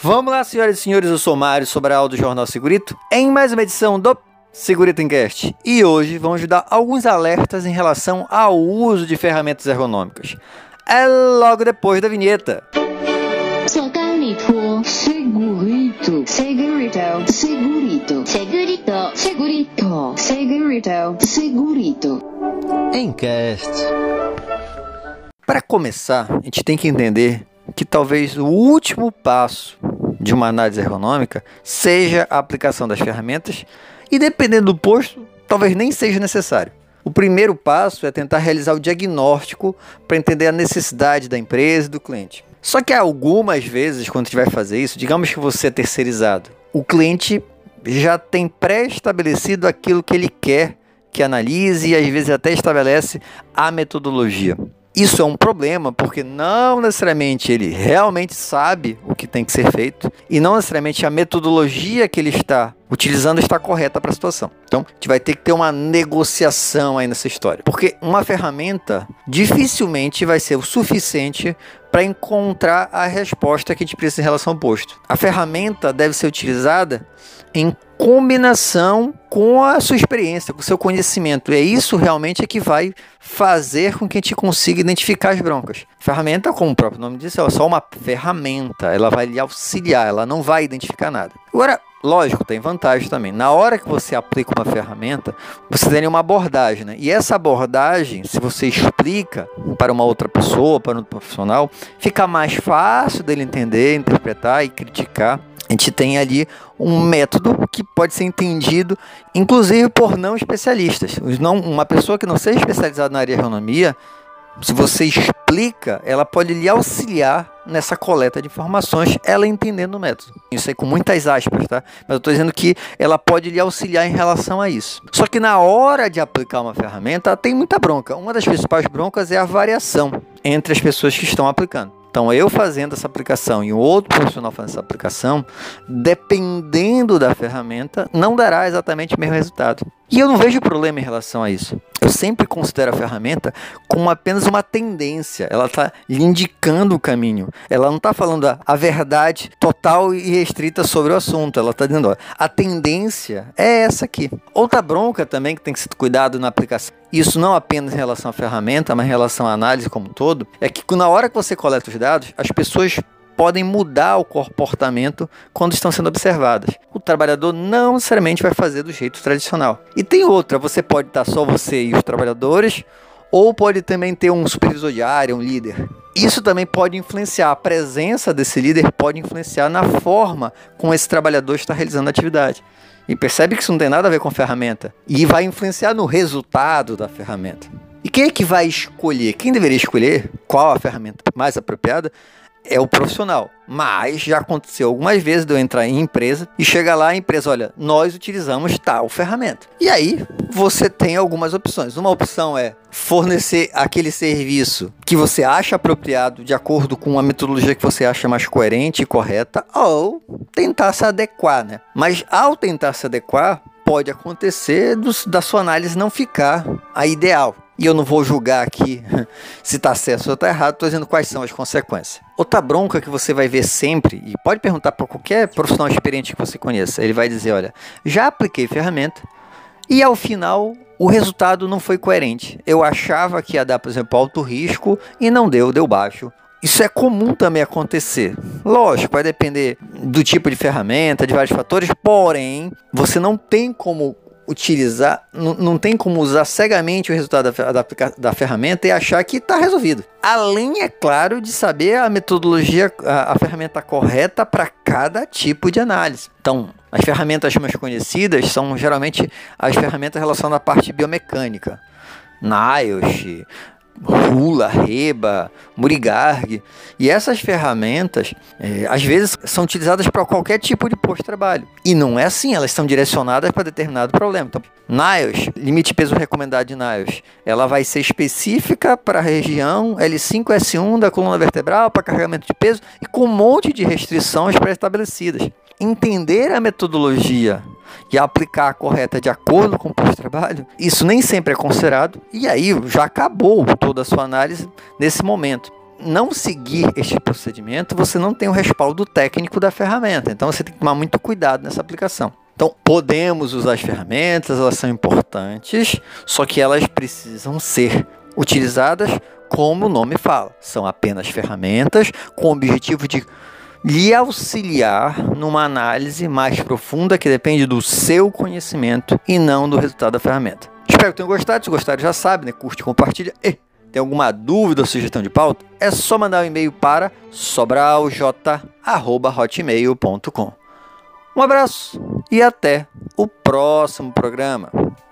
Vamos lá, senhoras e senhores, eu sou Mário Sobral do Jornal Segurito, em mais uma edição do Segurito Encast. E hoje vamos dar alguns alertas em relação ao uso de ferramentas ergonômicas. É logo depois da vinheta. Segurito, segurito, segurito, segurito, segurito, segurito, segurito, segurito. Encast. Para começar, a gente tem que entender que talvez o último passo de uma análise ergonômica seja a aplicação das ferramentas e dependendo do posto, talvez nem seja necessário. O primeiro passo é tentar realizar o diagnóstico para entender a necessidade da empresa e do cliente. Só que algumas vezes, quando a gente vai fazer isso, digamos que você é terceirizado, o cliente já tem pré-estabelecido aquilo que ele quer que analise e às vezes até estabelece a metodologia. Isso é um problema porque não necessariamente ele realmente sabe o que tem que ser feito e não necessariamente a metodologia que ele está utilizando está correta para a situação. Então, a gente vai ter que ter uma negociação aí nessa história. Porque uma ferramenta dificilmente vai ser o suficiente para encontrar a resposta que a gente precisa em relação ao posto. A ferramenta deve ser utilizada em combinação com a sua experiência, com o seu conhecimento. É isso realmente é que vai fazer com que a gente consiga identificar as broncas. Ferramenta, como o próprio nome diz, é só uma ferramenta. Ela vai lhe auxiliar, ela não vai identificar nada. Agora, Lógico, tem vantagem também. Na hora que você aplica uma ferramenta, você tem uma abordagem, né? E essa abordagem, se você explica para uma outra pessoa, para um profissional, fica mais fácil dele entender, interpretar e criticar. A gente tem ali um método que pode ser entendido, inclusive por não especialistas. Não, uma pessoa que não seja especializada na área de ergonomia, se você explica, ela pode lhe auxiliar nessa coleta de informações, ela entendendo o método. Isso aí com muitas aspas, tá? Mas eu estou dizendo que ela pode lhe auxiliar em relação a isso. Só que na hora de aplicar uma ferramenta, tem muita bronca. Uma das principais broncas é a variação entre as pessoas que estão aplicando. Então, eu fazendo essa aplicação e um outro profissional fazendo essa aplicação, dependendo da ferramenta, não dará exatamente o mesmo resultado. E eu não vejo problema em relação a isso. Eu sempre considero a ferramenta como apenas uma tendência. Ela está lhe indicando o caminho. Ela não está falando a, a, verdade total e restrita sobre o assunto. Ela está dizendo, ó, a tendência é essa aqui. Outra bronca também que tem que ser cuidado na aplicação. Isso não apenas em relação à ferramenta, mas em relação à análise como um todo, é que na hora que você coleta os dados, as pessoas podem mudar o comportamento quando estão sendo observadas. O trabalhador não necessariamente vai fazer do jeito tradicional. E tem outra, você pode estar só você e os trabalhadores, ou pode também ter um supervisor de área, um líder. Isso também pode influenciar, a presença desse líder pode influenciar na forma como esse trabalhador está realizando a atividade. E percebe que isso não tem nada a ver com a ferramenta. E vai influenciar no resultado da ferramenta. E quem é que vai escolher? Quem deveria escolher qual a ferramenta mais apropriada? É o profissional. Mas já aconteceu algumas vezes de eu entrar em empresa e chegar lá a empresa, olha, nós utilizamos tal ferramenta. E aí você tem algumas opções. Uma opção é fornecer aquele serviço que você acha apropriado de acordo com a metodologia que você acha mais coerente e correta, ou tentar se adequar, né? Mas ao tentar se adequar, pode acontecer do, da sua análise não ficar a ideal. E eu não vou julgar aqui se está certo ou está errado, estou dizendo quais são as consequências. Outra bronca que você vai ver sempre, e pode perguntar para qualquer profissional experiente que você conheça, ele vai dizer: olha, já apliquei ferramenta e ao final o resultado não foi coerente. Eu achava que ia dar, por exemplo, alto risco e não deu, deu baixo. Isso é comum também acontecer. Lógico, vai depender do tipo de ferramenta, de vários fatores, porém, você não tem como utilizar, não, tem como usar cegamente o resultado da, da, da ferramenta e achar que está resolvido. Além, é claro, de saber a metodologia, a, a ferramenta correta para cada tipo de análise. Então, as ferramentas mais conhecidas são geralmente as ferramentas relacionadas à parte biomecânica. NIOSH, Rula, Reba, Murigarg. E essas ferramentas, é, às vezes, são utilizadas para qualquer tipo de posto trabalho. E não é assim, elas são direcionadas para determinado problema. Então, NIOS, limite peso recomendado de NIOS, ela vai ser específica para a região L5-S1 da coluna vertebral, para carregamento de peso e com um monte de restrições pré-estabelecidas. Entender a metodologia e aplicar a correta de acordo com o posto de trabalho, isso nem sempre é considerado e aí já acabou toda a sua análise nesse momento. não seguir este procedimento, você não tem o respaldo técnico da ferramenta. Então você tem que tomar muito cuidado nessa aplicação. Então, podemos usar as ferramentas, elas são importantes, só que elas precisam ser utilizadas como o nome fala. São apenas ferramentas com o objetivo de lhe auxiliar numa análise mais profunda que depende do seu conhecimento e não do resultado da ferramenta. Espero que tenham gostado. Se gostaram, já sabe, né? Curte, compartilha. E tem alguma dúvida ou sugestão de pauta? É só mandar um e-mail para sobralj@hotmail.com. Um abraço e até o próximo programa.